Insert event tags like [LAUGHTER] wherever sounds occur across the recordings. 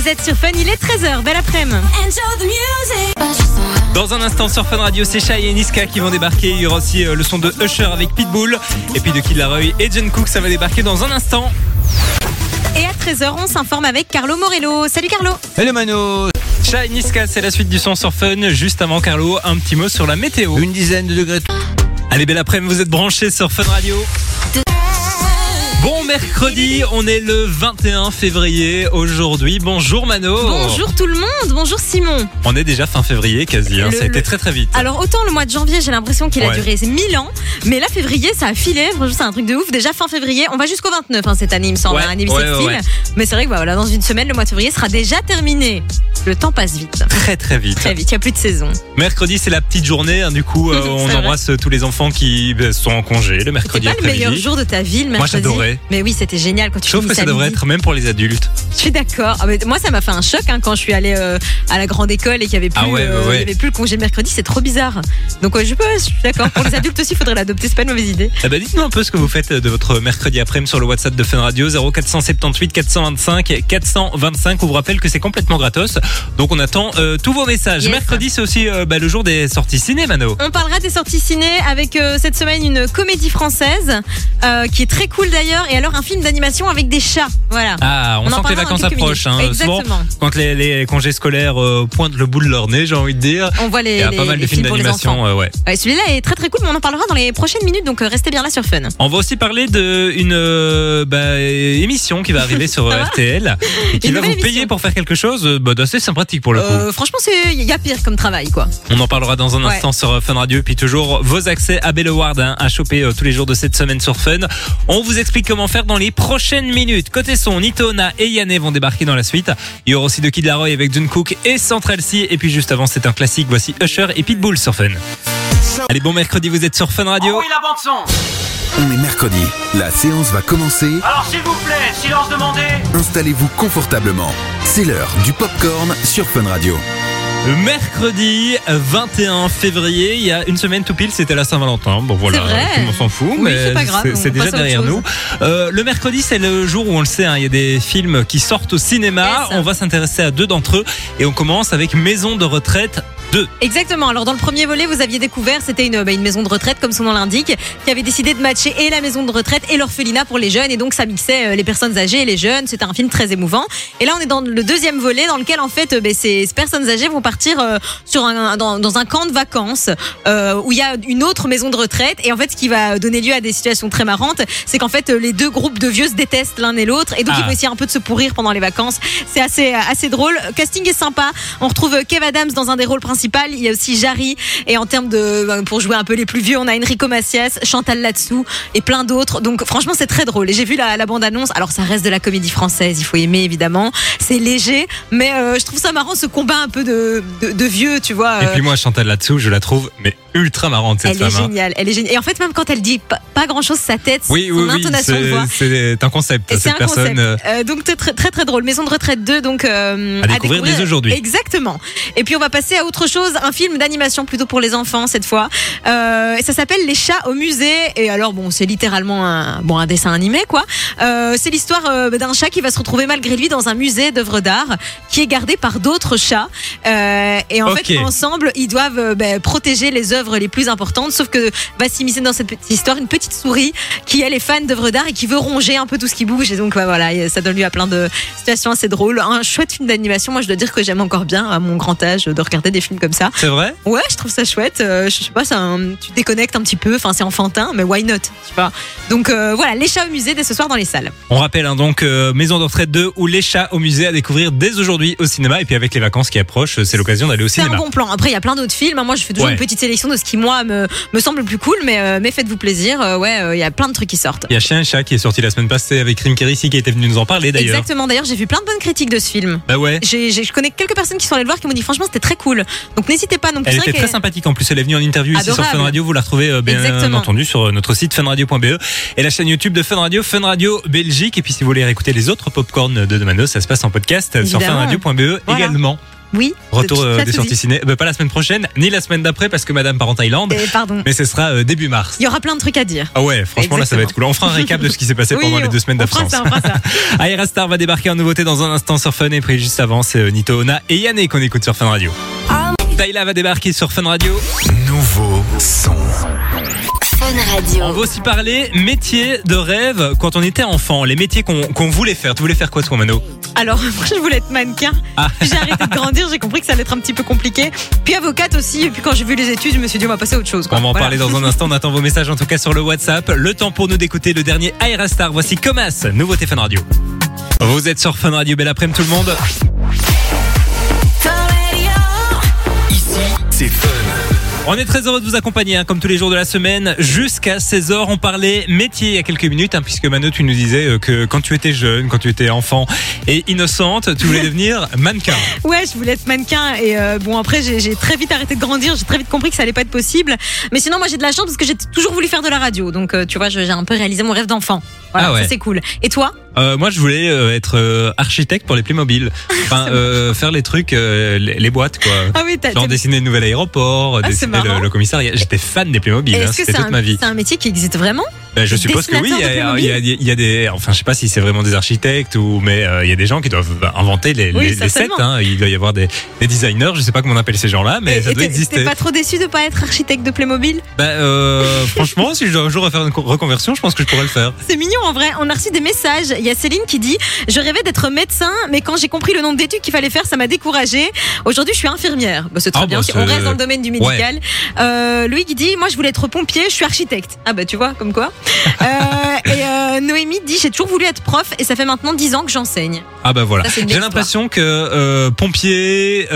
Vous êtes sur Fun, il est 13h, belle après-midi. Dans un instant sur Fun Radio, c'est Shai et Niska qui vont débarquer. Il y aura aussi euh, le son de Usher avec Pitbull. Et puis de Kid Laroi et John Cook, ça va débarquer dans un instant. Et à 13h, on s'informe avec Carlo Morello. Salut Carlo Hello Mano Shai Niska, c'est la suite du son sur Fun. Juste avant Carlo, un petit mot sur la météo. Une dizaine de degrés. Allez, belle après-midi, vous êtes branchés sur Fun Radio. Bon mercredi, on est le 21 février aujourd'hui. Bonjour Mano. Bonjour tout le monde, bonjour Simon. On est déjà fin février quasi, hein. Le- ça a été le- très très vite. Alors autant le mois de janvier, j'ai l'impression qu'il a duré 1000 ans, mais là février, ça a filé, franchement c'est un truc de ouf. Déjà fin février, on va jusqu'au 29 hein, cette année, il me semble, Ouais, année ouais, bissextile. ouais, ouais. Mais c'est vrai que bah, voilà, dans une semaine, le mois de février sera déjà terminé. Le temps passe vite, Très très vite. très vite, il n'y a plus de saison. Mercredi, c'est la petite journée. hein, du coup, [LAUGHS] euh, C'est on vrai. embrasse tous les enfants qui bah, sont en congé le mercredi pas le meilleur jour de ta vie, le Moi, mercredi Mais oui, c'était génial quand tu Sauf que finissais ça devrait être même pour les adultes. Je suis d'accord. Ah, moi, ça m'a fait un choc hein, quand je suis allée euh, à la grande école et qu'il y avait plus, Ah ouais, euh, ouais, ouais. il y avait plus le congé mercredi. C'est trop bizarre. Donc, je, peux, je suis d'accord. Pour les adultes aussi, il faudrait l'adopter. C'est pas une mauvaise idée. Eh ben, dites-nous un peu ce que vous faites de votre mercredi après-midi sur le WhatsApp de Fun Radio 0478 425 425. On vous rappelle que c'est complètement gratos. Donc on attend euh, tous vos messages. Yes. Mercredi, c'est aussi euh, bah, le jour des sorties ciné, Mano. On parlera des sorties ciné avec euh, cette semaine une comédie française euh, qui est très cool d'ailleurs. Et alors, un film d'animation avec des chats. Voilà. Ah, on, en sent que les vacances approchent. hein. Souvent, Exactement. quand les, les congés scolaires euh, pointent le bout de leur nez, j'ai envie de dire. On voit les, Il y a les- pas mal de films d'animation, euh, ouais. Ouais, Celui-là est très très cool, mais on en parlera dans les prochaines minutes. Donc, euh, restez bien là sur Fun. On va aussi parler de une euh, bah, émission qui va arriver [LAUGHS] sur RTL et qui Une va vous payer pour faire quelque chose bah, d'assez sympathique pour le coup. Franchement, c'est il y a pire comme travail, quoi. On en parlera dans un Ouais. instant sur Fun Radio. Puis toujours vos accès à Belle Award hein, à choper tous les jours de cette semaine sur Fun. On vous explique comment faire dans les prochaines minutes. Côté son, Nitona et Yanné vont débarquer dans la suite. Il y aura aussi de Kid Laroi avec John Cook et Central C. Et puis juste avant, c'est un classique. Voici Usher et Pitbull sur Fun. Allez, bon mercredi, vous êtes sur Fun Radio. Oui, la bande son. On est mercredi. La séance va commencer. Alors s'il vous plaît, silence demandé. Installez-vous confortablement. C'est l'heure du popcorn sur Fun Radio. Mercredi 21 février, il y a une semaine tout pile, c'était la Saint-Valentin. Bon voilà, vrai. tout le monde s'en fout, Oui, mais c'est déjà derrière nous. Euh, le mercredi, c'est le jour où on le sait, hein, il y a des films qui sortent au cinéma. Yes. On va s'intéresser à deux d'entre eux et on commence avec Maison de retraite 2. Exactement. Alors dans le premier volet, vous aviez découvert, c'était une, bah, une maison de retraite, comme son nom l'indique, qui avait décidé de matcher et la maison de retraite et l'orphelinat pour les jeunes, et donc ça mixait euh, les personnes âgées et les jeunes. C'était un film très émouvant. Et là, on est dans le deuxième volet, dans lequel en fait, euh, bah, ces, personnes âgées vont partir euh, sur un, dans, dans un camp de vacances euh, où il y a une autre maison de retraite. Et en fait, ce qui va donner lieu à des situations très marrantes, c'est qu'en fait, euh, les deux groupes de vieux se détestent l'un et l'autre, et donc Ah. ils vont essayer un peu de se pourrir pendant les vacances. C'est assez assez drôle. Casting est sympa. On retrouve Kev Adams dans un des rôles principaux. Il y a aussi Jarry. Et en termes de pour jouer un peu les plus vieux, on a Enrico Macias, Chantal Latsou et plein d'autres. Donc franchement, c'est très drôle. Et j'ai vu la, la bande annonce. Alors ça reste de la comédie française. Il faut aimer évidemment. C'est léger, mais euh, je trouve ça marrant ce combat un peu de de, de vieux, tu vois. Et euh, puis moi, Chantal là-dessous, je la trouve mais ultra marrante cette elle est femme. hein. géniale, elle est géniale. Et en fait, même quand elle dit pas, pas grand chose, sa tête, Oui, son oui, intonation de c'est- voix. c'est un concept. Cette un personne, concept. euh, Euh, donc très, très drôle. Maison de retraite 2 donc euh, À découvrir dès aujourd'hui. Exactement. Et puis on va passer à autre chose, un film d'animation plutôt pour les enfants cette fois. Euh, ça s'appelle Les chats au musée. Et alors bon, c'est littéralement un bon un dessin animé quoi. C'est l'histoire d'un chat qui va se retrouver malgré lui dans un musée d'œuvres d'art qui est gardé par d'autres chats. Et en fait ensemble ils doivent ben, protéger les œuvres les plus importantes. Sauf que va s'immiscer dans cette petite histoire une petite souris qui elle est fan d'œuvres d'art et qui veut ronger un peu tout ce qui bouge. Et donc ouais, voilà, ça donne lieu à plein de situations assez drôles. Un chouette film d'animation. Moi je dois dire que j'aime encore bien à mon grand âge de regarder des films comme ça. C'est vrai? Ouais, je trouve ça chouette. Euh, je sais pas, c'est un- tu déconnectes un petit peu. Enfin, c'est enfantin, mais why not Tu vois? Donc euh, voilà, les chats au musée dès ce soir dans les salles. On rappelle hein, donc euh, Maison de retraite 2 ou Les chats au musée à découvrir dès aujourd'hui au cinéma et puis avec les vacances qui approchent, c'est l'occasion d'aller au C'est un cinéma. bon plan. Après, il y a plein d'autres films. hein. Moi, je fais toujours Ouais. une petite sélection de ce qui moi me, me semble le plus cool, mais, euh, mais faites-vous plaisir. Euh, ouais, euh, il y a plein de trucs qui sortent. Il y a Chien et Chat qui est sorti la semaine passée avec Rim Kérissi qui était venu nous en parler d'ailleurs. Exactement. D'ailleurs, j'ai vu plein de bonnes critiques de ce film. Bah ouais. J'ai, j'ai- je connais quelques personnes qui sont allées le voir qui m'ont dit franchement c'était très cool. Donc n'hésitez pas non plus. Elle C'est vrai était très que- sympathique en plus. Elle est venue en interview ici sur Adorable. Fun Radio. Vous la retrouvez euh, bien Exactement. entendu sur euh, notre site funradio.be et la chaîne YouTube de Fun Radio, Fun Radio Belgique. Et puis si vous voulez réécouter les autres popcorn de Demano, ça se passe en podcast euh, sur Évidemment. funradio.be Voilà. également. Oui. Retour euh, des sorties dit. ciné. Bah, pas la semaine prochaine, ni la semaine d'après parce que Madame part en Thaïlande. Eh, pardon. Mais ce sera euh, début mars. Il y aura plein de trucs à dire. Ah ouais, franchement là ça va être cool. On fera un récap de ce qui s'est passé [LAUGHS] Oui, pendant les deux semaines d'absence. ça, on fera ça. [LAUGHS] Aira Star va débarquer en nouveauté dans un instant sur Fun et puis juste avant c'est euh, Nito Ona et Yannick qu'on écoute sur Fun Radio. Taïla va débarquer sur Fun Radio. Nouveau son. Radio. On va aussi parler métier de rêve quand on était enfant, les métiers qu'on voulait faire. Tu voulais faire quoi toi Mano Alors, [LAUGHS] moi, je voulais être mannequin. Ah. Puis [LAUGHS] J'ai arrêté de grandir, j'ai compris que ça allait être un petit peu compliqué. Puis avocate aussi. Et puis quand j'ai vu les études, je me suis dit, on va passer à autre chose. quoi. On va en Voilà. parler dans un instant. On attend vos messages en tout cas sur le WhatsApp. Le temps pour nous d'écouter le dernier Aira Star. Voici Comas, nouveauté Fun Radio. Vous êtes sur Fun Radio. Belle après-midi tout le monde. C'est Fun. On est très heureux de vous accompagner, hein, comme tous les jours de la semaine, jusqu'à 16h. On parlait métier il y a quelques minutes, hein, puisque Mano, tu nous disais euh, que quand tu étais jeune, quand tu étais enfant et innocente, tu voulais [LAUGHS] devenir mannequin. Ouais, je voulais être mannequin. Et euh, bon, après, j'ai très vite arrêté de grandir. J'ai très vite compris que ça allait pas être possible. Mais sinon, moi, j'ai de la chance parce que j'ai toujours voulu faire de la radio. Donc, euh, tu vois, j'ai un peu réalisé mon rêve d'enfant. Voilà, Ah ouais. ça c'est cool. Et toi? Euh, moi, je voulais euh, être euh, architecte pour les Playmobil. Enfin, [LAUGHS] euh, faire les trucs, euh, les, les boîtes, quoi. Ah oui, t'as. Genre dessiner le nouvel aéroport, Ah, le, le commissariat. J'étais fan des Playmobil, hein, c'était c'est toute un, ma vie. c'est un métier qui existe vraiment? Ben, je suppose que oui. Il y, a, de il, y a, il y a des, enfin, je sais pas si c'est vraiment des architectes ou, mais euh, il y a des gens qui doivent inventer les, Oui, les, les sets. Hein. Il doit y avoir des, des designers. Je sais pas comment on appelle ces gens-là, mais Et- ça et doit exister. T'es pas trop déçu de pas être architecte de Playmobil? Ben, euh, [LAUGHS] franchement, si je dois un jour refaire une co- reconversion, je pense que je pourrais le faire. C'est mignon en vrai. On a reçu des messages. Il y a Céline qui dit Je rêvais d'être médecin, mais quand j'ai compris le nombre d'études qu'il fallait faire, ça m'a découragée. Aujourd'hui, je suis infirmière. Bah, c'est très Ah, bien. bah, on reste dans le domaine du médical. Euh, Louis dit Moi, je voulais être pompier, je suis architecte. Ah, bah, tu vois, comme quoi. [LAUGHS] Euh, et euh, Noémie dit J'ai toujours voulu être prof et ça fait maintenant 10 ans que j'enseigne. Ah ben voilà. J'ai l'impression que pompier,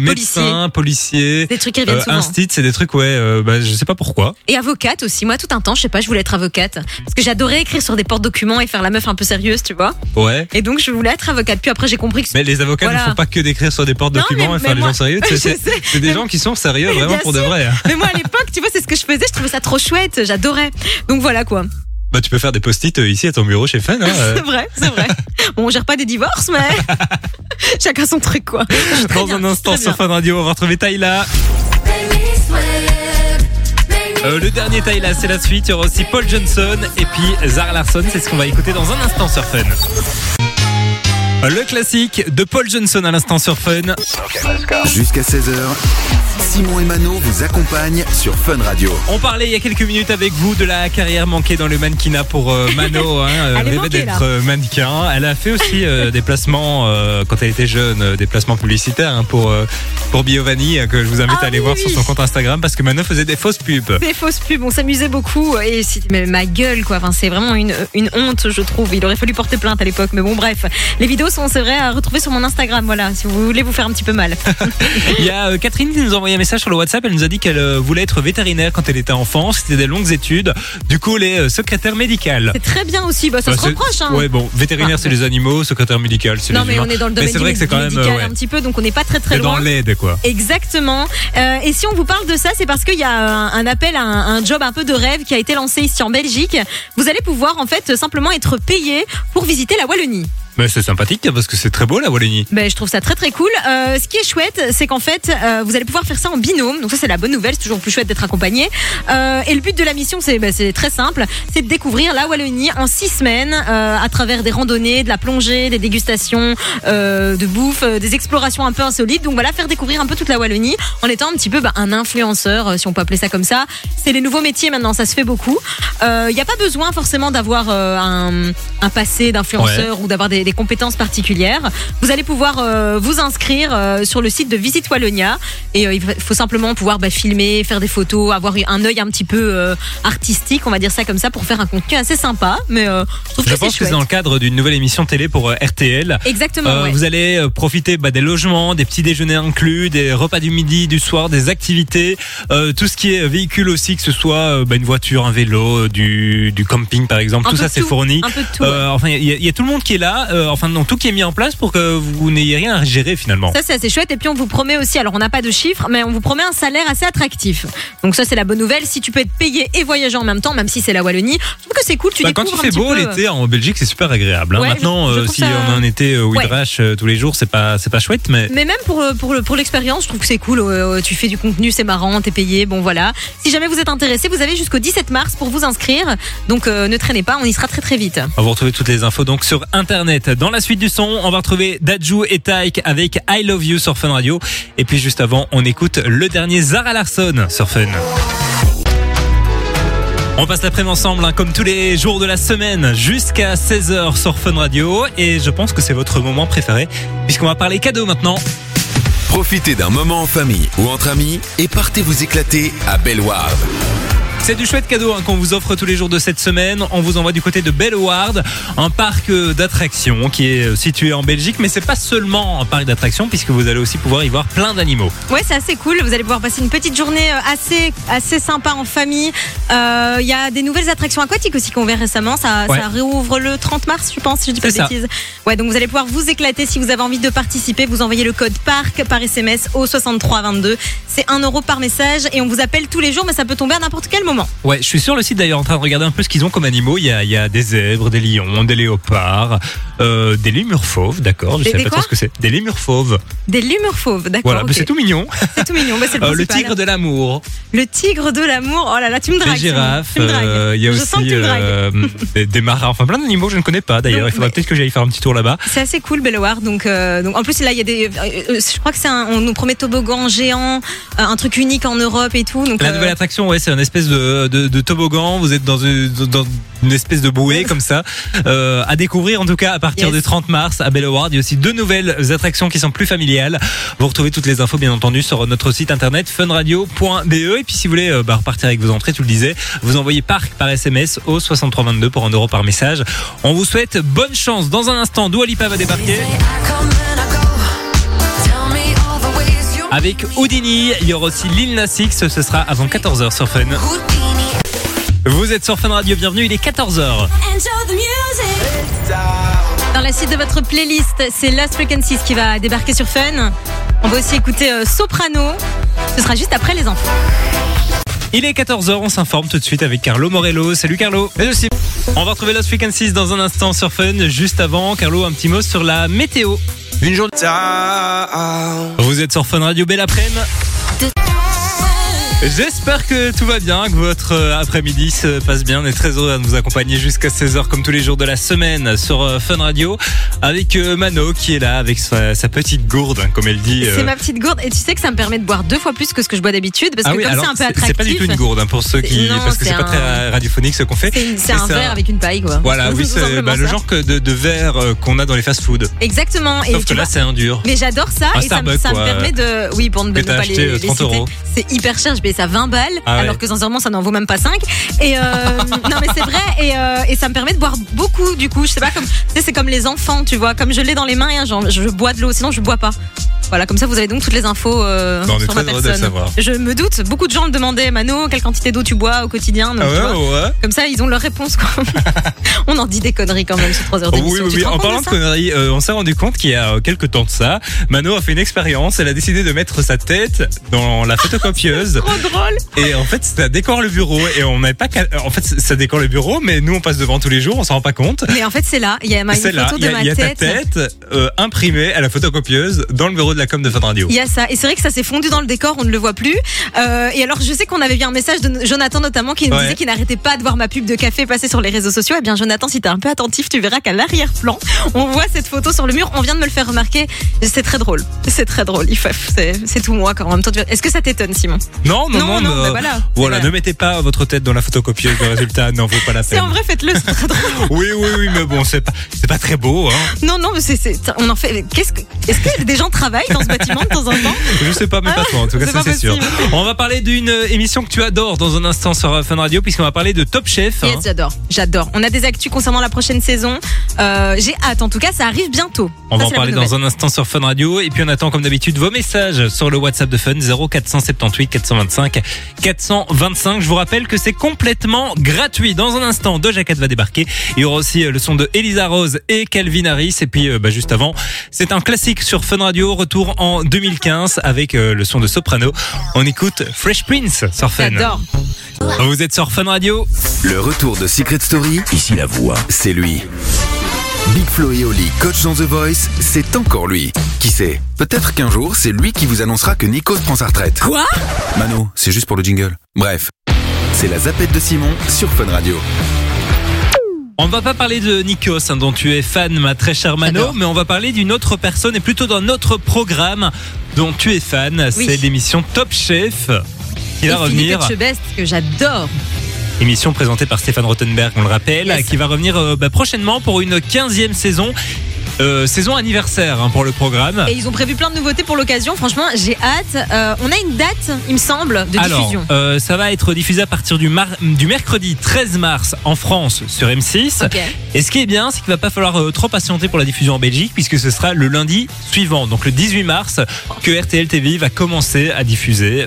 médecin, policier, Des trucs qui reviennent souvent. instit, c'est des trucs ouais. Bah, je sais pas pourquoi. Et avocate aussi. Moi, tout un temps, je sais pas, je voulais être avocate. Parce que j'adorais écrire sur des porte-documents et faire la meuf un peu sérieuse, tu vois. Ouais. Et donc, je voulais être avocate. Puis après, j'ai compris que Mais les avocats Voilà. ne font pas que d'écrire sur des portes Non, documents mais- et faire les gens sérieux. [LAUGHS] C'est- des gens qui sont sérieux [LAUGHS] vraiment pour de vrai. hein. Mais moi, à l'époque, tu vois, c'est ce que je faisais. Je trouvais ça trop chouette. J'adorais. Donc voilà quoi. Bah tu peux faire des post-it euh, ici à ton bureau chez Fun. Hein, euh. [LAUGHS] C'est vrai, c'est vrai. Bon, on gère pas des divorces, mais [LAUGHS] chacun son truc quoi. Dans bien, un instant sur. Fun Radio, on va retrouver Taïla. Euh, le dernier Taïla, c'est la suite. Il y aura aussi Paul Johnson et puis Zara Larson. C'est ce qu'on va écouter dans un instant sur Fun. Le classique de Paul Johnson à l'instant sur Fun. Jusqu'à 16h, Simon et Mano vous accompagnent sur Fun Radio. On parlait il y a quelques minutes avec vous de la carrière manquée dans le mannequinat pour euh, Mano. [LAUGHS] Hein, euh, Elle rêvait d'être euh, mannequin. Elle a fait aussi euh, [LAUGHS] des placements euh, quand elle était jeune, euh, des placements publicitaires hein, pour euh, pour Biovanni euh, que je vous invite Ah à aller oui, voir oui. sur son compte Instagram parce que Mano faisait des fausses pubs. Des fausses pubs, on s'amusait beaucoup et c'est mais ma gueule quoi. Enfin, c'est vraiment une, une honte, je trouve. Il aurait fallu porter plainte à l'époque, mais bon, bref. Les vidéos sont, c'est vrai, à retrouver sur mon Instagram. Voilà, si vous voulez vous faire un petit peu mal. [LAUGHS] Il y a euh, Catherine qui nous a envoyé un message sur le WhatsApp. Elle nous a dit qu'elle euh, voulait être vétérinaire quand elle était enfant. C'était des longues études. Du coup, elle est euh, secrétaire médicale. C'est très bien aussi. Bah, ça Bah, se reproche. Hein. Ouais, bon, vétérinaire Ah, c'est les animaux, secrétaire médical c'est non, les mais humains. on est dans le Mais domaine c'est du vrai que c'est quand même médical ouais, un petit peu, donc on n'est pas très très c'est dans loin. l'aide quoi. Exactement. Euh, et si on vous parle de ça, c'est parce qu'il y a un, un appel à un, un job un peu de rêve qui a été lancé ici en Belgique. Vous allez pouvoir en fait simplement être payé pour visiter la Wallonie. Mais c'est sympathique parce que c'est très beau la Wallonie. Ben, je trouve ça très très cool. Euh, ce qui est chouette, c'est qu'en fait, euh, vous allez pouvoir faire ça en binôme. Donc ça, c'est la bonne nouvelle. C'est toujours plus chouette d'être accompagné. Euh, et le but de la mission, c'est ben, c'est très simple, c'est de découvrir la Wallonie en six semaines euh, à travers des randonnées, de la plongée, des dégustations, euh, de bouffe, euh, des explorations un peu insolites. Donc voilà, faire découvrir un peu toute la Wallonie en étant un petit peu ben, un influenceur, si on peut appeler ça comme ça. C'est les nouveaux métiers maintenant, ça se fait beaucoup. Il n'y a pas besoin forcément d'avoir euh, un, un passé d'influenceur ou d'avoir des, des compétences particulières. Vous allez pouvoir euh, vous inscrire euh, sur le site de Visite Wallonia et euh, il faut simplement pouvoir bah, filmer, faire des photos, avoir un œil un petit peu artistique, on va dire ça comme ça, pour faire un contenu assez sympa. Mais je trouve Je que c'est pense que c'est dans le cadre d'une nouvelle émission télé pour RTL. Exactement. Ouais. Vous allez profiter bah, des logements, des petits déjeuners inclus, des repas du midi, du soir, des activités, tout ce qui est véhicule aussi, que ce soit bah, une voiture, un vélo, du, du camping par exemple, Un tout ça c'est fourni. Un peu de tout. ouais. Euh, enfin, il y, a- il y a tout le monde qui est là. Euh, enfin non, tout qui est mis en place pour que vous n'ayez rien à gérer finalement. Ça, c'est assez chouette. Et puis, on vous promet aussi, alors on n'a pas de chiffres, mais on vous promet un salaire assez attractif. Donc, ça, c'est la bonne nouvelle. Si tu peux être payé et voyager en même temps, même si c'est la Wallonie, je trouve que c'est cool. Tu Bah, quand il fait beau peu. l'été en Belgique, c'est super agréable. hein. Ouais, Maintenant, je- je euh, si ça- on a un été euh, où Ouais. il drache euh, tous les jours, c'est pas pas chouette, mais Mais même pour, pour, pour l'expérience, je trouve que c'est cool. Euh, tu fais du contenu, c'est marrant, t'es payé. Bon, voilà. Si jamais vous êtes intéressé, vous avez jusqu'au 17 mars pour vous inscrire. Donc, euh, ne traînez pas, on y sera très très vite. on va retrouver toutes les infos donc sur internet. Dans la suite du son, on va retrouver Dajou et Taïk avec I Love You sur Fun Radio. Et puis juste avant, on écoute le dernier Zara Larsson sur Fun. On passe l'après-midi ensemble, hein, comme tous les jours de la semaine, jusqu'à 16h sur Fun Radio. Et je pense que c'est votre moment préféré, puisqu'on va parler cadeaux maintenant. Profitez d'un moment en famille ou entre amis et partez vous éclater à Bellward. C'est du chouette cadeau hein, qu'on vous offre tous les jours de cette semaine. On vous envoie du côté de Bellward, un parc euh, d'attractions qui est euh, situé en Belgique, mais c'est pas seulement un parc d'attractions puisque vous allez aussi pouvoir y voir plein d'animaux. Ouais, c'est assez cool. Vous allez pouvoir passer une petite journée euh, assez, assez sympa en famille. Euh, Il y a des nouvelles attractions aquatiques aussi qu'on ouvert récemment. Ça, Ouais. ça réouvre le 30 mars, je pense, si je dis pas de bêtises. Ouais, donc vous allez pouvoir vous éclater si vous avez envie de participer. Vous envoyez le code PARC par SMS au 6322. C'est 1 euro par message et on vous appelle tous les jours, mais ça peut tomber à n'importe quel moment. Ouais, je suis sur le site d'ailleurs en train de regarder un peu ce qu'ils ont comme animaux. Il y a, il y a des zèbres, des lions, des léopards, euh, des lémures fauves, d'accord. Je Des- sais des pas trop ce que c'est. Des lémures fauves. Des lémures fauves, d'accord. Voilà, c'est tout mignon. C'est tout mignon, c'est le Euh, le tigre de l'amour, Le tigre de l'amour. Oh là là, tu me dragues. des girafes. Euh, il y a je aussi sens que tu me euh, des, des marins, enfin plein d'animaux que je ne connais pas d'ailleurs. Il faudra peut-être que j'aille faire un petit tour là-bas. C'est assez cool, Belleward. Donc, donc, en plus, là, il y a des. je crois que c'est un. On nous promet toboggan géant, un truc unique en Europe et tout. Donc, La nouvelle attraction, ouais, c'est une espèce de, de, de toboggan. Vous êtes dans une, dans une espèce de bouée comme ça, euh, à découvrir en tout cas à partir Yes. du 30 mars à Belleward. Il y a aussi deux nouvelles attractions qui sont plus familiales. Vous retrouvez toutes les infos bien entendu sur notre site internet funradio.be. Et puis si vous voulez euh, bah, repartir avec vos entrées, tu le disais, vous envoyez parc par SMS au 6322 pour 1 euro par message. On vous souhaite bonne chance. Dans un instant, Dua Lipa va débarquer. Avec Houdini, il y aura aussi Lil Nas X, ce sera avant 14h sur Fun. Vous êtes sur Fun Radio, bienvenue, il est 14h. Dans la suite de votre playlist, c'est Lost Frequencies qui va débarquer sur Fun. On va aussi écouter euh, Soprano. Ce sera juste après les enfants. Il est 14h, on s'informe tout de suite avec Carlo Morello. Salut Carlo. Merci. On va retrouver Lost Frequencies dans un instant sur Fun. Juste avant, Carlo, un petit mot sur la météo. Une journée. Vous êtes sur Fun Radio, belle après-midi. J'espère que tout va bien, que votre euh, après-midi se passe bien. On est très heureux de vous accompagner jusqu'à 16h comme tous les jours de la semaine sur euh, Fun Radio avec euh, Mano qui est là avec sa, sa petite gourde, hein, comme elle dit. euh. C'est ma petite gourde. Et tu sais que ça me permet de boire deux fois plus que ce que je bois d'habitude. Parce Ah que oui, comme c'est un peu attractif. c'est pas du tout une gourde hein, pour ceux qui, Non, parce que c'est c'est pas un- très radiophonique ce qu'on fait. C'est Et un verre avec une paille, quoi. Voilà, [LAUGHS] oui, c'est bah, le genre de, de verre qu'on a dans les fast-food. Exactement. Et Sauf tu que là, c'est un dur. Mais j'adore ça Un et ça, me- ça permet de. Oui, pour ne, pas les, les 30 citer. euros. C'est hyper cher, je ça 20 balles, Ah ouais. alors que sincèrement ça n'en vaut même pas 5. Et euh, [LAUGHS] non mais c'est vrai, et, euh, et ça me permet de boire beaucoup du coup. Je sais pas comme. Tu sais, c'est comme les enfants, tu vois, comme je l'ai dans les mains, hein, genre, je bois de l'eau, sinon je bois pas. Voilà, comme ça vous avez donc toutes les infos euh, Bah, on est sur très ma heureux de le personne. savoir. Je me doute, beaucoup de gens me demandaient, Mano, quelle quantité d'eau tu bois au quotidien. donc, tu vois. ouais. Comme ça, ils ont leur réponse. Quoi. [LAUGHS] on en dit des conneries quand même sur 3 heures d'émission. oui, oui, Tu oui. rends En compte parlant de de ça conneries, euh, on s'est rendu compte qu'il y a euh, quelques temps de ça, Mano a fait une expérience. Elle a décidé de mettre sa tête dans la photocopieuse. [LAUGHS] Trop drôle. Et en fait, ça décore le bureau. Et on n'avait pas. qu'à- En fait, ça décore le bureau, mais nous, on passe devant tous les jours, on s'en rend pas compte. Mais en fait, c'est là. Il y a ma une C'est là, photo il y de a, ma il y a ta tête. tête euh, imprimée à la photocopieuse dans le bureau de la com de Fun Radio. Il y a ça. Et c'est vrai que ça s'est fondu dans le décor, on ne le voit plus. Euh, et alors, je sais qu'on avait vu un message de Jonathan notamment qui nous Ouais. disait qu'il n'arrêtait pas de voir ma pub de café passer sur les réseaux sociaux. Eh bien, Jonathan, si t'es un peu attentif, tu verras qu'à l'arrière-plan, on voit cette photo sur le mur. On vient de me le faire remarquer. C'est très drôle. C'est très drôle. Il faut- C'est tout moi quand en même temps. Est-ce que ça t'étonne, Simon? Non, non, non. Non, non, mais, bah euh, voilà. Voilà, ne mettez pas votre tête dans la photocopieuse. Le résultat n'en vaut pas la peine. en vrai, faites-le. C'est très drôle. [LAUGHS] Oui, oui, oui, mais bon, c'est pas, pas très beau. Hein. Non, non, mais c'est, c'est- on en fait. Qu'est-ce que, est-ce que des gens travaillent travailles dans ce bâtiment de temps en temps Je sais pas, mais pas toi, en tout cas, C'est ça c'est sûr. On va parler d'une euh, émission que tu adores dans un instant sur euh, Fun Radio, puisqu'on va parler de Top Chef. hein. Yes, j'adore, j'adore. On a des actus concernant la prochaine saison. Euh, J'ai hâte, en tout cas, ça arrive bientôt. On va en parler dans un instant sur Fun Radio. Et puis on attend comme d'habitude vos messages sur le WhatsApp de Fun 0478 425 425. Je vous rappelle que c'est complètement gratuit. Dans un instant, Doja Cat va débarquer. Il y aura aussi euh, le son de Elisa Rose et Calvin Harris. Et puis euh, bah, juste avant, c'est un classique sur Fun Radio. Retour en 2015 avec euh, le son de Soprano. On écoute Fresh Prince sur Fun. J'adore. Vous êtes sur Fun Radio. Le retour de Secret Story, ici la voix, c'est lui. Big Flo et Oli, coach dans The Voice, c'est encore lui. Qui sait? Peut-être qu'un jour, c'est lui qui vous annoncera que Nikos prend sa retraite. Quoi? Mano, c'est juste pour le jingle. Bref, c'est la zapette de Simon sur Fun Radio. On ne va pas parler de Nikos, hein, dont tu es fan, ma très chère Mano, J'adore. mais on va parler d'une autre personne et plutôt d'un autre programme dont tu es fan. Oui. C'est l'émission Top Chef qui va revenir. Philippe Etchebest, que j'adore. Émission présentée par Stéphane Rottenberg, on le rappelle, Yes. qui va revenir euh, bah, prochainement pour une 15e saison. Euh, saison anniversaire hein, pour le programme. Et ils ont prévu plein de nouveautés pour l'occasion. Franchement, j'ai hâte. Euh, on a une date, il me semble, de Alors, diffusion. euh, ça va être diffusé à partir du, mar- du mercredi 13 mars en France sur M6. Ok. Et ce qui est bien, c'est qu'il va pas falloir trop patienter pour la diffusion en Belgique, puisque ce sera le lundi suivant, donc le 18 mars, que RTL TV va commencer à diffuser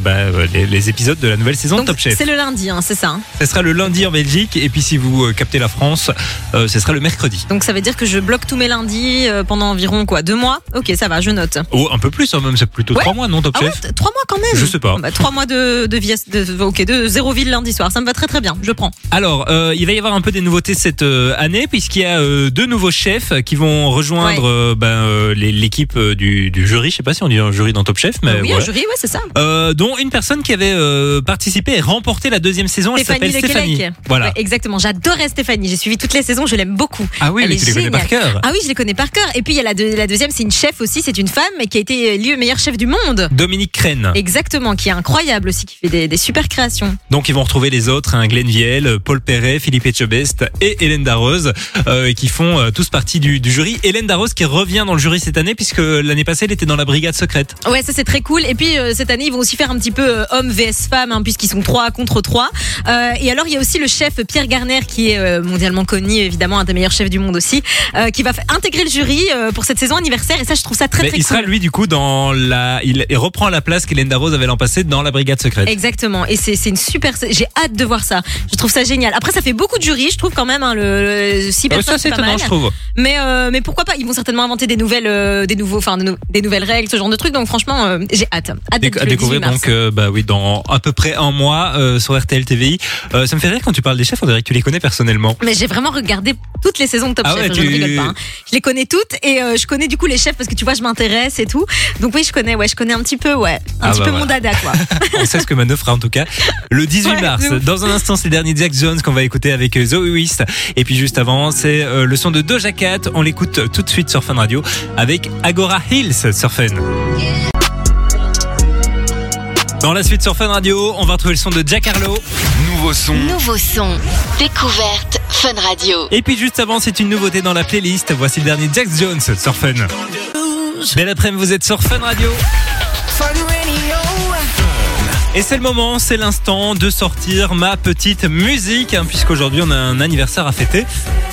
bah, les, les épisodes de la nouvelle saison de Top Chef. c'est le lundi, hein, c'est ça. hein. Ce sera le lundi en Belgique, et puis si vous captez la France, ce sera le mercredi. Donc ça veut dire que je bloque tous mes lundis euh, pendant environ quoi deux mois? Ok, ça va, je note. Oh, un peu plus, hein, même, c'est plutôt Ouais. trois mois, non, Top Ah ouais, Chef? t- trois mois quand même. Je sais pas. Bah, trois mois de de vie, de, ok, de zéro ville lundi soir. Ça me va très très bien. Je prends. Alors, euh, il va y avoir un peu des nouveautés cette euh, année, puisqu'il y a euh, deux nouveaux chefs qui vont rejoindre euh, ben, euh, les- l'équipe euh, du, du jury. Je sais pas si on dit un jury dans Top Chef, mais oui, ouais. un jury, ouais, c'est ça. Euh, dont une personne qui avait euh, participé et remporté la deuxième saison. Elle Stéphanie s'appelle Stéphanie. Voilà. Ouais, exactement. J'adorais Stéphanie. J'ai suivi toutes les saisons. Je l'aime beaucoup. Ah oui, Elle mais est tu les connais par géniale. cœur. Ah oui, je les connais par cœur. Et puis il y a la, deux- la deuxième, c'est une chef aussi. C'est une femme qui a été élue meilleure chef du monde. Dominique Crène. Exactement, qui est incroyable aussi, qui fait des, des super créations. Donc ils vont retrouver les autres, hein, Glenn Viel, Paul Perret, Philippe Etchebest et Hélène Darroze, euh, qui font euh, tous partie du, du jury. Hélène Darroze qui revient dans le jury cette année, puisque l'année passée elle était dans la brigade secrète. Ouais, ça c'est très cool. Et puis euh, cette année, ils vont aussi faire un petit peu homme vs femme, hein, puisqu'ils sont trois contre trois. Et alors, il y a aussi le chef Pierre Garner, qui est mondialement connu, évidemment, un des meilleurs chefs du monde aussi, qui va intégrer le jury euh, pour cette saison anniversaire. Et ça, je trouve ça très Mais très il cool. sera lui du coup dans la, il, il reprend la place qu'Hélène Darroze avait l'an passé dans la brigade secrète. Exactement. Et c'est c'est une super. J'ai hâte de voir ça. Je trouve ça génial. Après, ça fait beaucoup de jurys, je trouve quand même. Hein, le, le six Euh, personnes, ça c'est pas étonnant, mal. je trouve. Mais euh, mais pourquoi pas Ils vont certainement inventer des nouvelles, euh, des nouveaux, enfin de des nouvelles règles, ce genre de trucs. Donc franchement, euh, j'ai hâte. Hâte Déc- d'être à découvrir 18 mars. donc bah oui dans à peu près un mois euh, sur RTL TVI. Euh, ça me fait rire quand tu parles des chefs, on dirait que tu les connais personnellement. Mais j'ai vraiment regardé toutes les saisons de Top Ah Chef. ouais, je ne tu- rigole pas. hein. Je les connais toutes et euh, je connais du coup les chefs parce que tu vois, je m'intéresse et tout. Donc oui, je connais. Ouais, je connais un petit peu. Ouais, un Ah petit bah peu voilà. mon dada quoi. [LAUGHS] On sait ce que Mano fera en tout cas le [LAUGHS] 18 Ouais, mars. Dans un instant, c'est le dernier Jack Jones qu'on va écouter avec euh, Zoe Wist. Et puis juste avant, c'est euh, le son de Doja Cat. On l'écoute tout de suite sur Fun Radio avec Agora Hills sur Fun. Dans la suite sur Fun Radio, on va retrouver le son de Jack Harlow. Nouveau son, Nouveau son. Découverte Fun Radio. Et puis juste avant, c'est une nouveauté dans la playlist. Voici le dernier Jack Jones sur Fun. Belle après-midi, vous êtes sur Fun Radio. Et c'est le moment, c'est l'instant de sortir ma petite musique, hein, puisqu'aujourd'hui on a un anniversaire à fêter.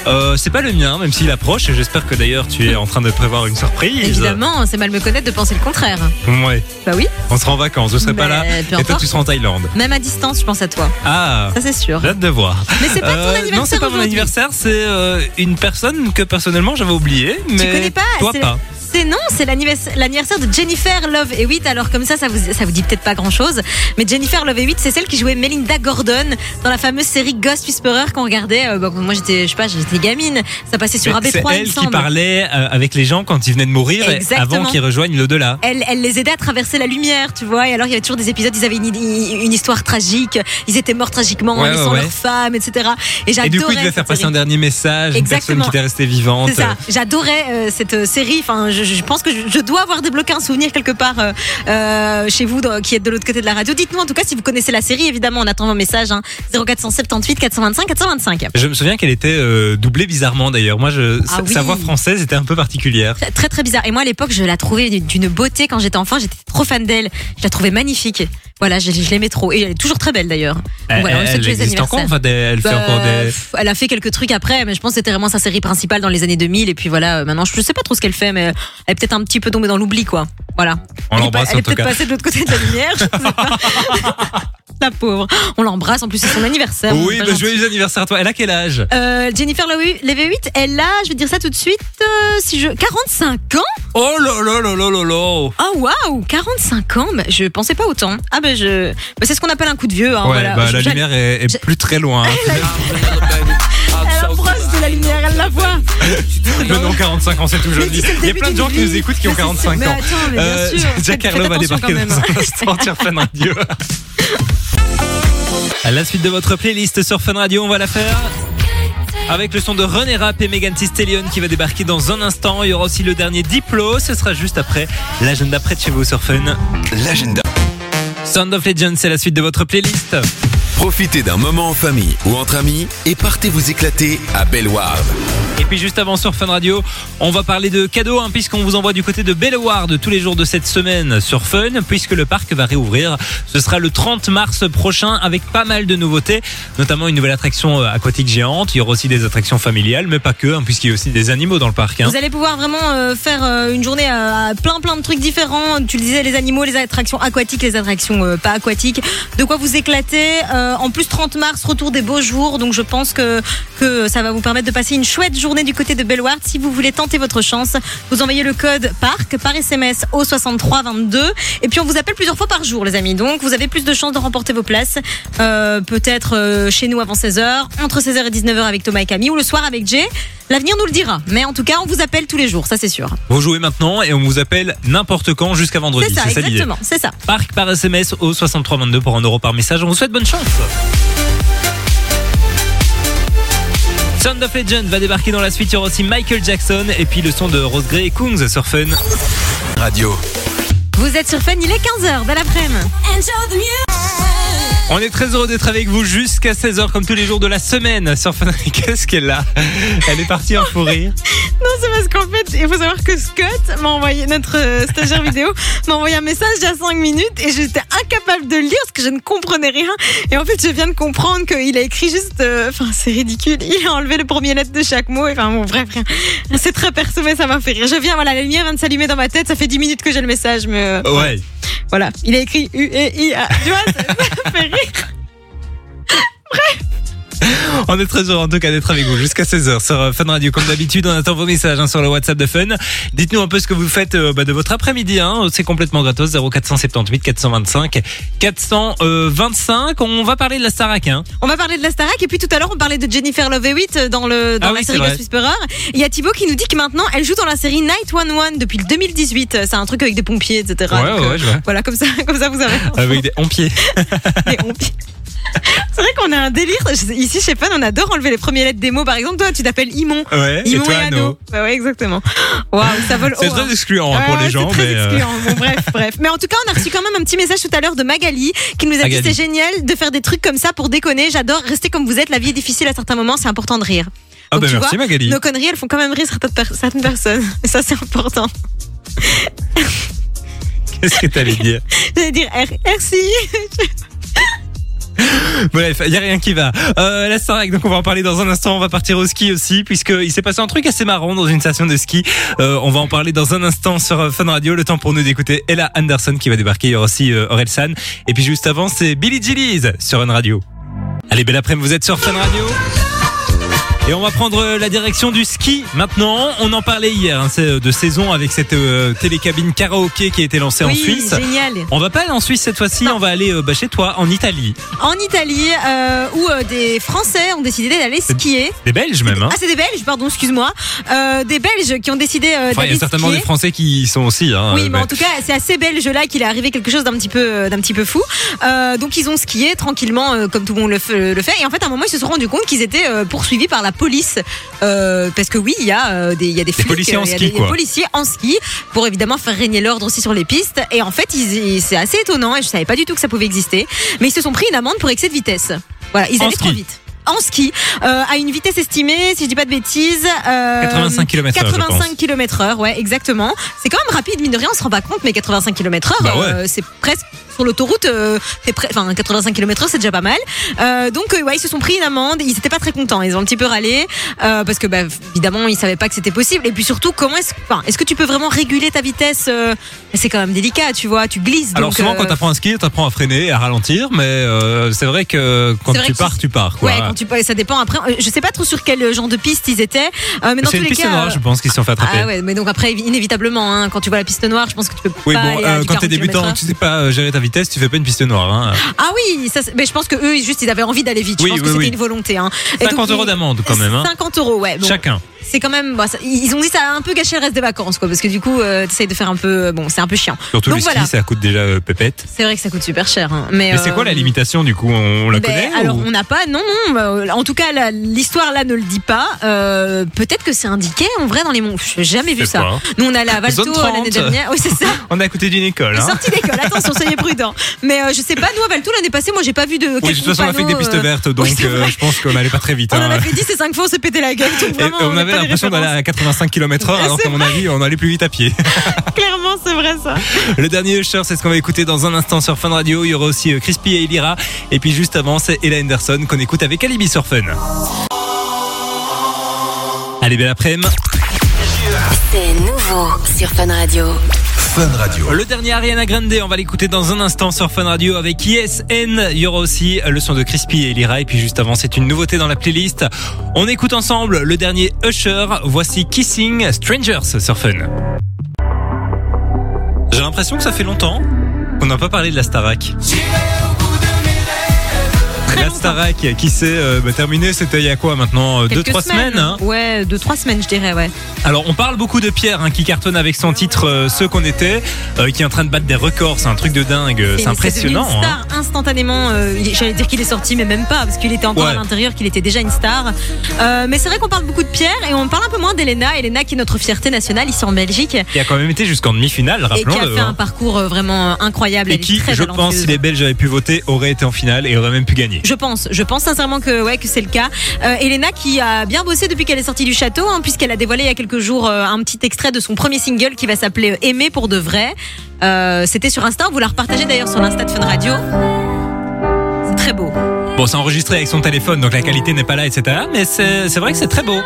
Euh, c'est pas le mien, même s'il approche, et j'espère que d'ailleurs tu es en train de prévoir une surprise. Évidemment, c'est mal me connaître de penser le contraire. Ouais, Bah oui. on sera en vacances, je serai pas là, peu et toi tu seras en Thaïlande. Même à distance, je pense à toi. Ah, Ça c'est sûr. j'ai hâte de voir. Mais c'est pas ton Euh, anniversaire Non, c'est pas mon anniversaire, c'est euh, une personne que personnellement j'avais oublié, mais Tu connais pas toi pas. C'est non, c'est l'anniversaire de Jennifer Love Hewitt. Alors comme ça, ça vous ça vous dit peut-être pas grand-chose, mais Jennifer Love Hewitt, c'est celle qui jouait Melinda Gordon dans la fameuse série Ghost Whisperer qu'on regardait. euh, moi, j'étais, je sais pas, j'étais gamine. Ça passait sur Mais AB3, C'est elle qui parlait euh, avec les gens quand ils venaient de mourir, Exactement. avant qu'ils rejoignent l'au-delà. Elle, elle les aidait à traverser la lumière, tu vois. Et alors, il y avait toujours des épisodes, ils avaient une, une histoire tragique. Ils étaient morts tragiquement en Ouais, laissant ouais, ouais. leur femme, etc. Et j'adorais Et du coup, il devait cette faire passer série. un dernier message, une personne Exactement. qui était restée vivante. C'est ça. J'adorais euh, cette série. Enfin, je, je pense que je, dois avoir débloqué un souvenir quelque part euh, euh, chez vous dans- qui êtes de l'autre côté de la radio. Dites-nous en tout cas si vous connaissez la série. Évidemment, on attend vos messages. Hein, 0478 425 425. Je me souviens qu'elle était euh, doublée bizarrement d'ailleurs. Moi, je, Ah sa, oui. sa voix française était un peu particulière. Très, très très bizarre. Et moi à l'époque, je la trouvais d'une beauté quand j'étais enfant. J'étais trop fan d'elle. Je la trouvais magnifique. Voilà, je, je l'aimais trop. Et elle est toujours très belle d'ailleurs. Elle, voilà, elle existe encore anniversaires. enfin, Elle fait Bah, encore des. pff, Elle a fait quelques trucs après, mais je pense que c'était vraiment sa série principale dans les années 2000. Et puis voilà, maintenant je sais pas trop ce qu'elle fait, mais elle est peut-être un petit peu tombée dans l'oubli, quoi. Voilà. On elle est, l'embrasse pas- elle est peut-être passée de l'autre côté de la lumière. je sais pas. [LAUGHS] la pauvre. On l'embrasse. En plus, c'est son anniversaire. Oui, bah, joyeux anniversaire à toi. Elle a quel âge? Euh, Jennifer Levy-8, elle a, je vais dire ça tout de suite, euh, si je 45 ans? Oh là là là là là là Oh waouh, 45 ans. Bah, je pensais pas autant. Ah ben je, bah, c'est ce qu'on appelle un coup de vieux. Hein, Ouais, voilà. bah, la je- lumière est, est je- plus très loin. [LAUGHS] [LAUGHS] la lumière, elle la voit. [LAUGHS] Mais non, 45 ans, c'est tout le Il y a plein de gens qui nous écoutent qui ont Mais c'est- 45 mais ans. Euh. Jack Harlow va débarquer quand dans un instant sur Fun Radio. [LAUGHS] À la suite de votre playlist sur Fun Radio, on va la faire. Avec le son de René Rapp et Megan Thee Stallion qui va débarquer dans un instant. Il y aura aussi le dernier Diplo. Ce sera juste après l'agenda près de chez vous sur Fun. L'agenda. Sound of Legends, c'est la suite de votre playlist. Profitez d'un moment en famille ou entre amis et partez vous éclater à Bellward. Et puis juste avant sur Fun Radio, on va parler de cadeaux hein, puisqu'on vous envoie du côté de Belleward tous les jours de cette semaine sur Fun puisque le parc va réouvrir. Ce sera le 30 mars prochain avec pas mal de nouveautés, notamment une nouvelle attraction euh, aquatique géante. Il y aura aussi des attractions familiales, mais pas que, hein, puisqu'il y a aussi des animaux dans le parc. hein. Vous allez pouvoir vraiment euh, faire euh, une journée à, à plein plein de trucs différents. Tu le disais, les animaux, les attractions aquatiques, les attractions euh, pas aquatiques. De quoi vous éclater. Euh, en plus, 30 mars, retour des beaux jours. Donc je pense que, que ça va vous permettre de passer une chouette journée du côté de Bellward. Si vous voulez tenter votre chance, vous envoyez le code PARC par SMS au 6322. Et puis on vous appelle plusieurs fois par jour, les amis. Donc vous avez plus de chances de remporter vos places. Euh, Peut-être euh, chez nous avant 16h, entre 16h et 19h avec Thomas et Camille, ou le soir avec Jay. L'avenir nous le dira. Mais en tout cas, on vous appelle tous les jours, ça c'est sûr. Vous jouez maintenant et on vous appelle n'importe quand jusqu'à vendredi. C'est ça, C'est ça l'idée. exactement. C'est ça. Parc par SMS au 6322 pour 1 euro par message. On vous souhaite bonne chance. Sound of Legend va débarquer dans la suite. Il y aura aussi Michael Jackson et puis le son de Rose Gray et Kungs sur Fun. Radio. Vous êtes sur Fun, il est 15h de l'après-midi. On est très heureux d'être avec vous jusqu'à 16h comme tous les jours de la semaine sur Fun. Qu'est-ce qu'elle a Elle est partie en fou rire. Non, c'est parce qu'en fait, il faut savoir que Scott m'a envoyé, notre euh, stagiaire vidéo, m'a envoyé un message il y a 5 minutes et j'étais incapable de le lire parce que je ne comprenais rien. Et en fait, je viens de comprendre qu'il a écrit juste. euh, Enfin, c'est ridicule. Il a enlevé le premier lettre de chaque mot. Enfin, bon, bref, rien. C'est très perso, mais ça m'a fait rire. Je viens, voilà, la lumière vient de s'allumer dans ma tête. Ça fait 10 minutes que j'ai le message, mais. euh, Ouais. Voilà, il a écrit U E I A. Tu vois, ça, ça fait rire rire. [LAUGHS] [LAUGHS] On est très heureux en tout cas d'être avec vous jusqu'à 16h sur euh, Fun Radio. Comme d'habitude, on attend vos messages hein, sur le WhatsApp de Fun. Dites-nous un peu ce que vous faites euh, bah, de votre après-midi. Hein. C'est complètement gratos. 0478 425 425. On va parler de la Starac. Hein. On va parler de la Starac et puis tout à l'heure on parlait de Jennifer Love Hewitt dans le dans Ah la oui, série. Ghost Whisperer. Il y a Thibaut qui nous dit que maintenant elle joue dans la série Night One One depuis le 2018. C'est un truc avec des pompiers, etc. Ouais, Donc, ouais, euh, ouais, je vois. Voilà, comme ça, [LAUGHS] comme ça vous avez Avec des pompiers. [LAUGHS] des pompiers. C'est vrai qu'on a un délire. Ici chez Fun, on adore enlever les premières lettres des mots. Par exemple, toi, tu t'appelles Imon. Ouais. Et Imon toi, et Anno Anno. Ouais, exactement. Waouh, ça vole C'est haut. hein. très excluant hein, pour ouais, les gens. C'est très mais, euh, excluant. Bon, bref, [LAUGHS] bref. Mais en tout cas, on a reçu quand même un petit message tout à l'heure de Magali qui nous a dit Magali. c'est génial de faire des trucs comme ça pour déconner. J'adore rester comme vous êtes. La vie est difficile à certains moments. C'est important de rire. Ah Donc, bah tu merci vois, Magali. Nos conneries, elles font quand même rire certaines, per- certaines personnes. [LAUGHS] Et ça, c'est important. Qu'est-ce que t'allais dire? [LAUGHS] J'allais dire merci. [LAUGHS] Bref, il y a rien qui va. Euh, la Starac, donc on va en parler dans un instant. On va partir au ski aussi, puisqu'il s'est passé un truc assez marrant dans une station de ski. Euh, on va en parler dans un instant sur euh, Fun Radio. Le temps pour nous d'écouter Ella Anderson qui va débarquer. Il aussi euh, Orelsan. Et puis juste avant, c'est Billy Gillies sur Fun Radio. Allez, belle après-midi, vous êtes sur Fun Radio. Et on va prendre euh, la direction du ski maintenant. On en parlait hier, hein, euh, de saison avec cette euh, télécabine karaoké qui a été lancée en Suisse. génial. On va pas aller en Suisse cette fois-ci, on va aller euh, bah, chez toi en Italie. En Italie, euh, où des Français ont décidé d'aller skier. Des Belges même. Hein. Ah, c'est des Belges, pardon, excuse-moi. Des Belges qui ont décidé euh, Enfin, il y d'aller a certainement skier. des Français qui y sont aussi. Hein, Oui, mais en tout cas, c'est à ces Belges là qu'il est arrivé quelque chose d'un petit peu, d'un petit peu fou. Donc ils ont skié tranquillement, comme tout le monde le fait, le fait. Et en fait, à un moment, ils se sont rendus compte qu'ils étaient poursuivis par la police, euh, parce que oui, il y a euh, des, il y a des flics, policiers en il y a ski, des, policiers en ski pour évidemment faire régner l'ordre aussi sur les pistes. Et en fait, c'est assez étonnant et je savais pas du tout que ça pouvait exister. Mais ils se sont pris une amende pour excès de vitesse. Voilà, ils En allaient trop ski. vite. En ski, euh, à une vitesse estimée, si je dis pas de bêtises, euh, 85 km/h, je 85 km heure, ouais, exactement. C'est quand même rapide, mine de rien, on se rend pas compte, mais 85 km heure, Bah ouais. euh, c'est presque sur l'autoroute, euh, enfin 85 km heure, c'est déjà pas mal. Euh, donc euh, ouais, ils se sont pris une amende, ils étaient pas très contents, ils ont un petit peu râlé euh, parce que bah, évidemment ils savaient pas que c'était possible. Et puis surtout, comment est-ce, enfin, est-ce que tu peux vraiment réguler ta vitesse C'est quand même délicat, tu vois, tu glisses. Alors donc, souvent quand t'apprends à skier, t'apprends à freiner, à ralentir, mais c'est vrai que quand vrai tu pars, tu pars. Quoi. Ouais, quand tu ça dépend. Après, je sais pas trop sur quel genre de piste ils étaient, mais dans tous les cas. noire, je pense, qu'ils se sont fait attraper. Ah ouais, mais donc après, inévitablement, hein, quand tu vois la piste noire, je pense que tu peux Oui, pas bon, aller à quand 40 t'es débutant, km/h. tu sais pas gérer ta vitesse, tu fais pas une piste noire. Hein. Ah oui, ça, mais je pense que eux, juste, ils avaient envie d'aller vite. Je Oui, pense que oui, c'était oui. une volonté. Hein. Et 50 donc, euros d'amende quand même. Hein. 50 euros, ouais. Bon, Chacun. c'est quand même. bah, ça- ils ont dit ça a un peu gâché le reste des vacances, quoi, parce que du coup, euh, t'essayes de faire un peu. Bon, c'est un peu chiant. Surtout donc le ski, voilà. ça coûte déjà euh, pépette. C'est vrai que ça coûte super cher. hein. Mais, Mais c'est euh, quoi la limitation du coup On la ben, connaît alors ou- on n'a pas, non, non. euh, En tout cas, la- l'histoire là ne le dit pas. Euh, Peut-être que c'est indiqué en vrai dans les monts. Je n'ai jamais vu ça. hein. Nous on allait à Valto euh, l'année 30. dernière. Oui c'est ça. [LAUGHS] On est à côté d'une école. Hein. Sortie d'école. Attention, soyez prudents. Mais euh, je sais pas. Nous à Valto l'année passée, moi j'ai pas vu de. Oui, de toute façon, on a fait que des pistes euh, vertes, [LAUGHS] donc oui, euh, je pense qu'on allait pas très vite. On en hein. a fait 10 et 5 fois, on s'est pété la gueule. Donc vraiment, on n'a avait l'impression d'aller à 85 km/h, [LAUGHS] alors qu'à mon avis, on allait plus vite à pied. [LAUGHS] Clairement, c'est vrai ça. Le dernier Usher, c'est ce qu'on va écouter dans un instant sur Fun Radio. Il y aura aussi Crispy et Elira. Et puis juste avant, c'est Ella Henderson qu'on écoute avec Alibi sur Fun. Allez, belle après-midi. C'est nouveau sur Fun Radio. Fun Radio. Le dernier Ariana Grande, on va l'écouter dans un instant sur Fun Radio avec Yes N. Il y aura aussi le son de Crispy et Elira. Et puis juste avant, c'est une nouveauté dans la playlist. On écoute ensemble le dernier Usher. Voici Kissing Strangers sur Fun. J'ai l'impression que ça fait longtemps qu'on n'a pas parlé de la Starac. La Starac qui s'est euh, bah, terminée, c'était il y a quoi maintenant 2-3 Quelques semaines, hein Ouais, 2-3 semaines, je dirais, ouais. Alors on parle beaucoup de Pierre hein, qui cartonne avec son titre euh, Ce qu'on était, euh, qui est en train de battre des records, c'est un truc de dingue, euh, c'est impressionnant. une hein. star instantanément. euh, J'allais dire qu'il est sorti, mais même pas, parce qu'il était encore Ouais. à l'intérieur, qu'il était déjà une star. Euh, mais c'est vrai qu'on parle beaucoup de Pierre et on parle un peu moins d'Elena. Elena, qui est notre fierté nationale ici en Belgique Qui a quand même été jusqu'en demi-finale, et qui a rappelons-le. fait un parcours euh, vraiment euh, incroyable. Et qui, je pense, si les Belges avaient pu voter, aurait été en finale et aurait même pu gagner. Je pense, je pense sincèrement que ouais c'est le cas. Euh, Elena qui a bien bossé depuis qu'elle est sortie du château, hein, puisqu'elle a dévoilé il y a quelques jours euh, un petit extrait de son premier single qui va s'appeler Aimer pour de vrai. Euh, C'était sur Insta, vous la repartagez d'ailleurs sur l'Insta de Fun Radio. C'est très beau. Bon, c'est enregistré avec son téléphone, donc la qualité n'est pas là, etc. Mais c'est vrai que c'est très beau.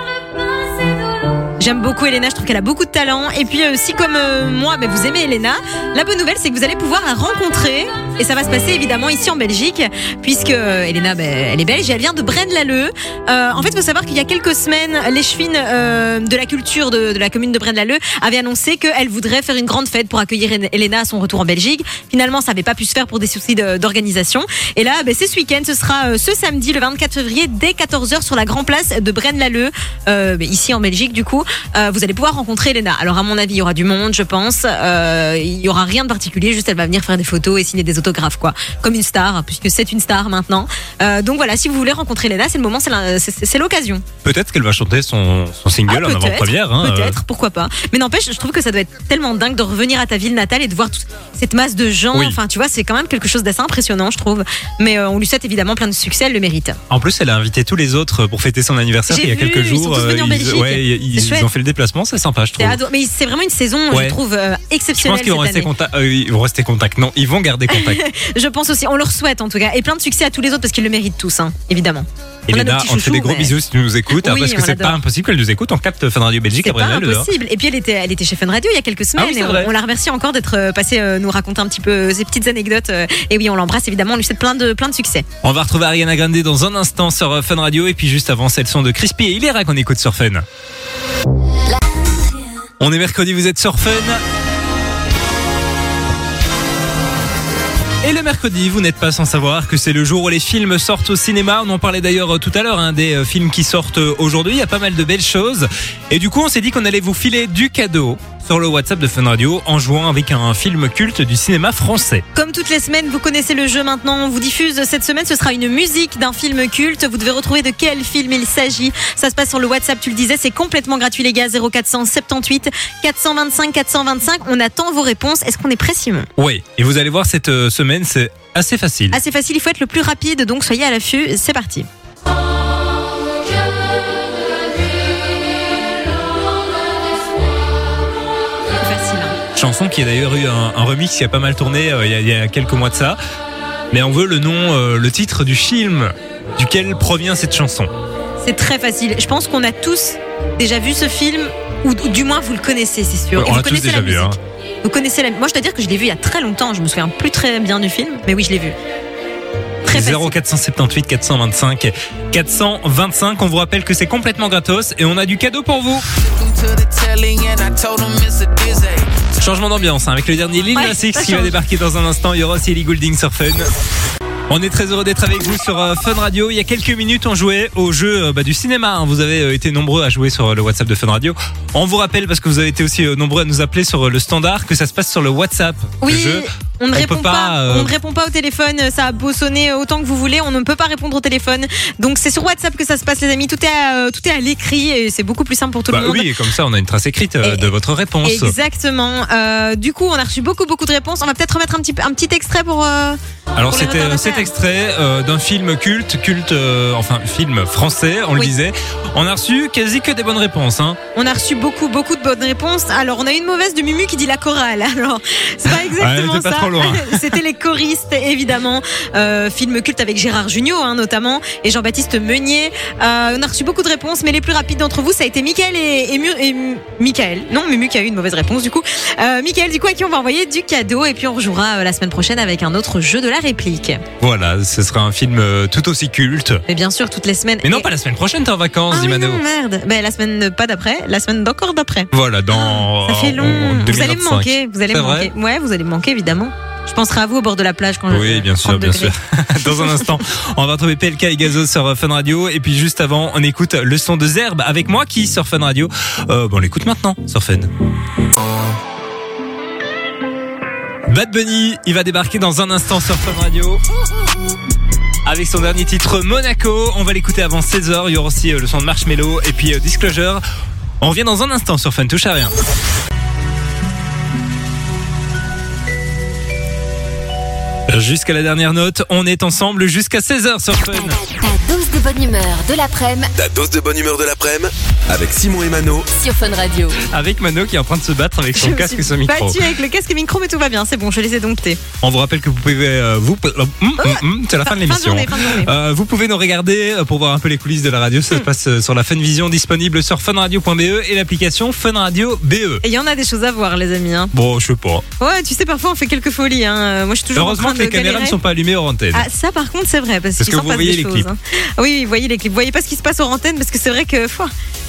J'aime beaucoup Elena, je trouve qu'elle a beaucoup de talent. Et puis euh, si comme euh, moi, ben, vous aimez Elena, la bonne nouvelle c'est que vous allez pouvoir la rencontrer. Et ça va se passer évidemment ici en Belgique, puisque euh, Elena, ben, elle est belge et elle vient de Braine-l'Alleud. Euh, en fait, il faut savoir qu'il y a quelques semaines, l'échevine euh, de la culture de, de la commune de Braine-l'Alleud avait annoncé qu'elle voudrait faire une grande fête pour accueillir Elena à son retour en Belgique. Finalement, ça n'avait pas pu se faire pour des soucis d'organisation. Et là, ben, c'est ce week-end, ce sera ce samedi, le 24 février, dès 14h sur la Grand Place de Braine-l'Alleud, euh, ben, ici en Belgique du coup. Euh, vous allez pouvoir rencontrer Elena. Alors à mon avis, il y aura du monde, je pense. Euh, il y aura rien de particulier, juste elle va venir faire des photos et signer des autographes, quoi. Comme une star, puisque c'est une star maintenant. Euh, donc voilà, si vous voulez rencontrer Elena, c'est le moment, c'est l'occasion. Peut-être qu'elle va chanter son, son single Ah, en avant-première. hein. Peut-être, pourquoi pas. Mais n'empêche, je trouve que ça doit être tellement dingue de revenir à ta ville natale et de voir toute cette masse de gens. Oui. Enfin, tu vois, c'est quand même quelque chose d'assez impressionnant, je trouve. Mais on lui souhaite évidemment plein de succès, elle le mérite. En plus, elle a invité tous les autres pour fêter son anniversaire il y a vu, quelques ils sont jours. tous venus en Belgique. ouais, ils, ils ont fait le déplacement, c'est sympa, je trouve. Mais c'est vraiment une saison, Ouais. je trouve, euh, Je pense exceptionnelle qu'ils vont rester contact. euh, ils vont rester contact. Non, ils vont garder contact. [LAUGHS] Je pense aussi, on leur souhaite en tout cas. Et plein de succès à tous les autres parce qu'ils le méritent tous, hein, évidemment. On Elena, petits on te fait des gros mais bisous si tu nous écoutes, hein, parce que on c'est pas impossible qu'elle nous écoute. On capte Fun Radio Belgique C'est après pas impossible. Et puis elle était, elle était chez Fun Radio il y a quelques semaines Ah oui, c'est et on, on la remercie encore d'être euh, passée euh, nous raconter un petit peu ses petites anecdotes. euh, et oui, on l'embrasse évidemment, on lui souhaite plein de, plein de succès. On va retrouver Ariana Grande dans un instant sur euh, Fun Radio et puis juste avant c'est le son de Crispy et Hilera qu'on écoute sur Fun. On est mercredi, vous êtes sur Fun. Et le mercredi, vous n'êtes pas sans savoir que c'est le jour où les films sortent au cinéma. On en parlait d'ailleurs euh, tout à l'heure, hein, des euh, films qui sortent euh, aujourd'hui. Il y a pas mal de belles choses. Et du coup, on s'est dit qu'on allait vous filer du cadeau sur le WhatsApp de Fun Radio en jouant avec un film culte du cinéma français. Comme toutes les semaines, vous connaissez le jeu maintenant. On vous diffuse cette semaine, ce sera une musique d'un film culte. Vous devez retrouver de quel film il s'agit. Ça se passe sur le WhatsApp, tu le disais, c'est complètement gratuit les gars. 0478 425 425. On attend vos réponses. Est-ce qu'on est prêt Simon Oui, et vous allez voir cette euh, semaine, c'est assez facile. Assez facile, il faut être le plus rapide, donc soyez à l'affût. C'est parti. Chanson qui a d'ailleurs eu un, un remix qui a pas mal tourné euh, il y, a- il y a quelques mois de ça. Mais on veut le nom, euh, le titre du film duquel provient cette chanson. C'est très facile. Je pense qu'on a tous déjà vu ce film, ou, ou du moins vous le connaissez, c'est sûr. Ouais, Et on vous l'a tous connaissez déjà la vu, hein. Vous connaissez la. Moi, je dois dire que je l'ai vu il y a très longtemps. Je me souviens plus très bien du film, mais oui, je l'ai vu. Très facile. 0478 425 425. On vous rappelle que c'est complètement gratos et on a du cadeau pour vous. Changement d'ambiance hein, avec le dernier Lil Ouais, Nas X qui va débarquer dans un instant. Il y aura aussi Ellie Goulding sur Fun. On est très heureux d'être avec vous sur euh, Fun Radio. Il y a quelques minutes, on jouait au jeu euh, bah, du cinéma. hein. Vous avez euh, été nombreux à jouer sur le WhatsApp de Fun Radio. On vous rappelle, parce que vous avez été aussi nombreux à nous appeler sur le standard, que ça se passe sur le WhatsApp. Oui, Le jeu. on ne on répond pas, pas, euh, on ne répond pas au téléphone. Ça a beau sonner autant que vous voulez, on ne peut pas répondre au téléphone. Donc c'est sur WhatsApp que ça se passe, les amis. Tout est à, tout est à l'écrit et c'est beaucoup plus simple pour tout Bah le monde. oui, et comme ça, on a une trace écrite Et- de votre réponse. Exactement. Euh, du coup, on a reçu beaucoup beaucoup de réponses. On va peut-être remettre un petit un petit extrait pour. euh, Alors c'était extrait euh, d'un film culte, culte, euh, enfin film français, on le disait. On a reçu quasi que des bonnes réponses. Hein. On a reçu beaucoup, beaucoup de bonnes réponses. Alors, on a une mauvaise de Mumu qui dit la chorale. [LAUGHS] Alors, c'est pas exactement Ouais, ça. [LAUGHS] C'était les choristes, évidemment. Euh, film culte avec Gérard Jugnot, hein, notamment, et Jean-Baptiste Meunier. On a reçu beaucoup de réponses, mais les plus rapides d'entre vous, ça a été Mickaël et, et, Mu- et M- Michael. Non, Mumu qui a eu une mauvaise réponse, du coup. Mickaël, du coup, à qui on va envoyer du cadeau, et puis on rejouera la semaine prochaine avec un autre jeu de la réplique. Voilà, ce sera un film euh, tout aussi culte. Mais bien sûr, toutes les semaines. Mais non, Et- pas la semaine prochaine, t'es en vacances, Ah dit oui, merde. Ben, la semaine pas d'après, la semaine d'encore d'après. Voilà, dans. Ça fait long. en Vous allez me 2025. manquer. Vous allez me vrai manquer. Ouais, vous allez me manquer évidemment. Je penserai à vous au bord de la plage quand je Oui, bien sûr, 30 bien degrés. sûr. [LAUGHS] Dans un instant, on va retrouver PLK et Gazo sur euh, Fun Radio. Et puis juste avant, on écoute le son de Zerbe avec moi qui sur Fun Radio. Euh, bon, on l'écoute maintenant sur Fun. Bad Bunny, il va débarquer dans un instant sur Fun Radio. Avec son dernier titre Monaco, on va l'écouter avant 16h. Il y aura aussi euh, le son de Marshmello et puis euh, Disclosure. On revient dans un instant sur Fun, touche à rien. Jusqu'à la dernière note, on est ensemble jusqu'à 16h sur Fun. Ta dose de bonne humeur de l'après-midi Ta dose de bonne humeur de l'après-midi avec Simon et Mano sur Fun Radio. Avec Mano qui est en train de se battre avec Je son me casque suis et son micro. battue avec le casque et micro, mais tout va bien. C'est bon, je les ai domptés. On vous rappelle que vous pouvez euh, vous euh, hum, hum, hum, c'est la fin de Fin de l'émission. Euh, vous pouvez nous regarder pour voir un peu les coulisses de la radio. Ça se passe euh, sur la Fun Vision disponible sur funradio.be et l'application Fun Radio BE. Et il y en a des choses à voir, les amis. Hein. Bon, je sais pas. Ouais, tu sais, parfois on fait quelques folies. Hein. Moi, je suis toujours en Heureusement train que les de caméras ne sont pas allumées hors antenne. Ah, ça par contre, c'est vrai. Parce, que vous passe voyez des les choses, clips. hein. Oui, oui, vous voyez les clips. Vous voyez pas ce qui se passe hors antenne parce que c'est vrai que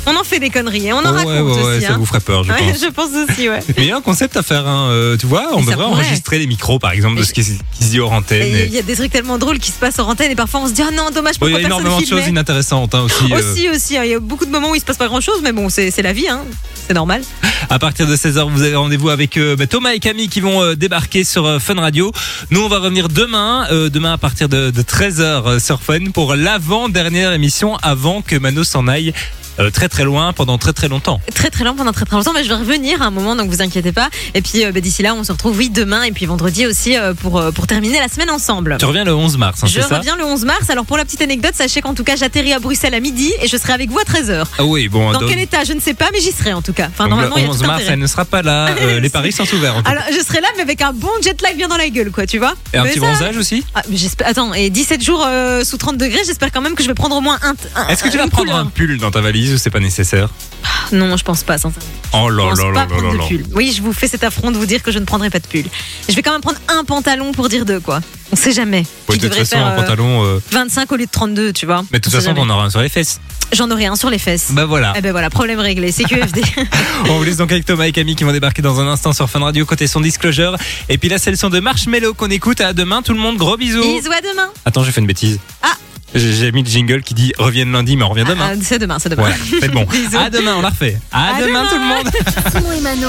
on en fait des conneries et on en ouais, raconte ouais, ouais, aussi. ça hein. vous ferait peur, je pense. [LAUGHS] je pense aussi, ouais. Mais il y a un concept à faire, hein. euh, tu vois, on devrait pourrait. enregistrer les micros, par exemple, de ce qui, qui se dit hors antenne. Et- Il y a des trucs tellement drôles qui se passent hors antenne et parfois on se dit ah non dommage Bon, il y pourquoi a énormément de choses inintéressantes hein, aussi. euh. Aussi aussi, hein. il y a beaucoup de moments où il se passe pas grand chose mais bon c'est la vie hein. C'est normal. À partir de 16h, vous avez rendez-vous avec euh, bah, Thomas et Camille qui vont débarquer sur Fun Radio. Nous, on va revenir demain, demain à partir de, de 13h sur Fun pour l'avant-dernière émission avant que Mano s'en aille euh, très très loin pendant très très longtemps. Très très lent pendant très très longtemps mais je vais revenir à un moment donc vous inquiétez pas et puis euh, bah, d'ici là on se retrouve oui demain et puis vendredi aussi euh, pour pour terminer la semaine ensemble. Tu reviens le 11 mars, hein, Je ça reviens le 11 mars. Alors pour la petite anecdote, sachez qu'en tout cas j'atterris à Bruxelles à midi et je serai avec vous à 13h. Ah oui, bon. Dans donc- quel état? Je ne sais pas mais j'y serai en tout cas. Enfin donc normalement il y le a 11 tout mars, elle ne sera pas là. euh, les paris sont ouverts. En tout. Alors je serai là mais avec un bon jet lag bien dans la gueule quoi tu vois. et un Mais petit ça- bronzage aussi. Ah. Attends, et 17 jours sous 30 degrés, j'espère quand même que je vais prendre au moins un. un- Est-ce que tu vas prendre couleur. un pull dans ta valise ou c'est pas nécessaire Non, je pense pas, sincèrement. Oh Je là là pas là là prendre là de là. pull. Oui, je vous fais cet affront de vous dire que je ne prendrai pas de pull. Je vais quand même prendre un pantalon pour dire deux, quoi. On sait jamais. Ouais, de toute façon, faire un euh, pantalon. euh, 25 au lieu de 32, tu vois. Mais de toute façon, on aura un sur les fesses. J'en aurai un sur les fesses. Bah voilà. Eh ben voilà, problème réglé. C'est QFD. [LAUGHS] On vous laisse donc avec Thomas et Camille qui vont débarquer dans un instant sur Fun Radio côté son disclosure. Et puis là, c'est le son de Marshmello qu'on écoute. À demain, tout le monde. Gros bisous. Bisous à demain. Attends, j'ai fait une bêtise. Ah. J'ai mis le jingle qui dit revienne lundi, mais on revient demain. Ah, c'est demain, c'est demain. Voilà, c'est bon. [LAUGHS] À demain, on la refait. À, À demain, demain. tout le monde. [LAUGHS] Simon et Mano.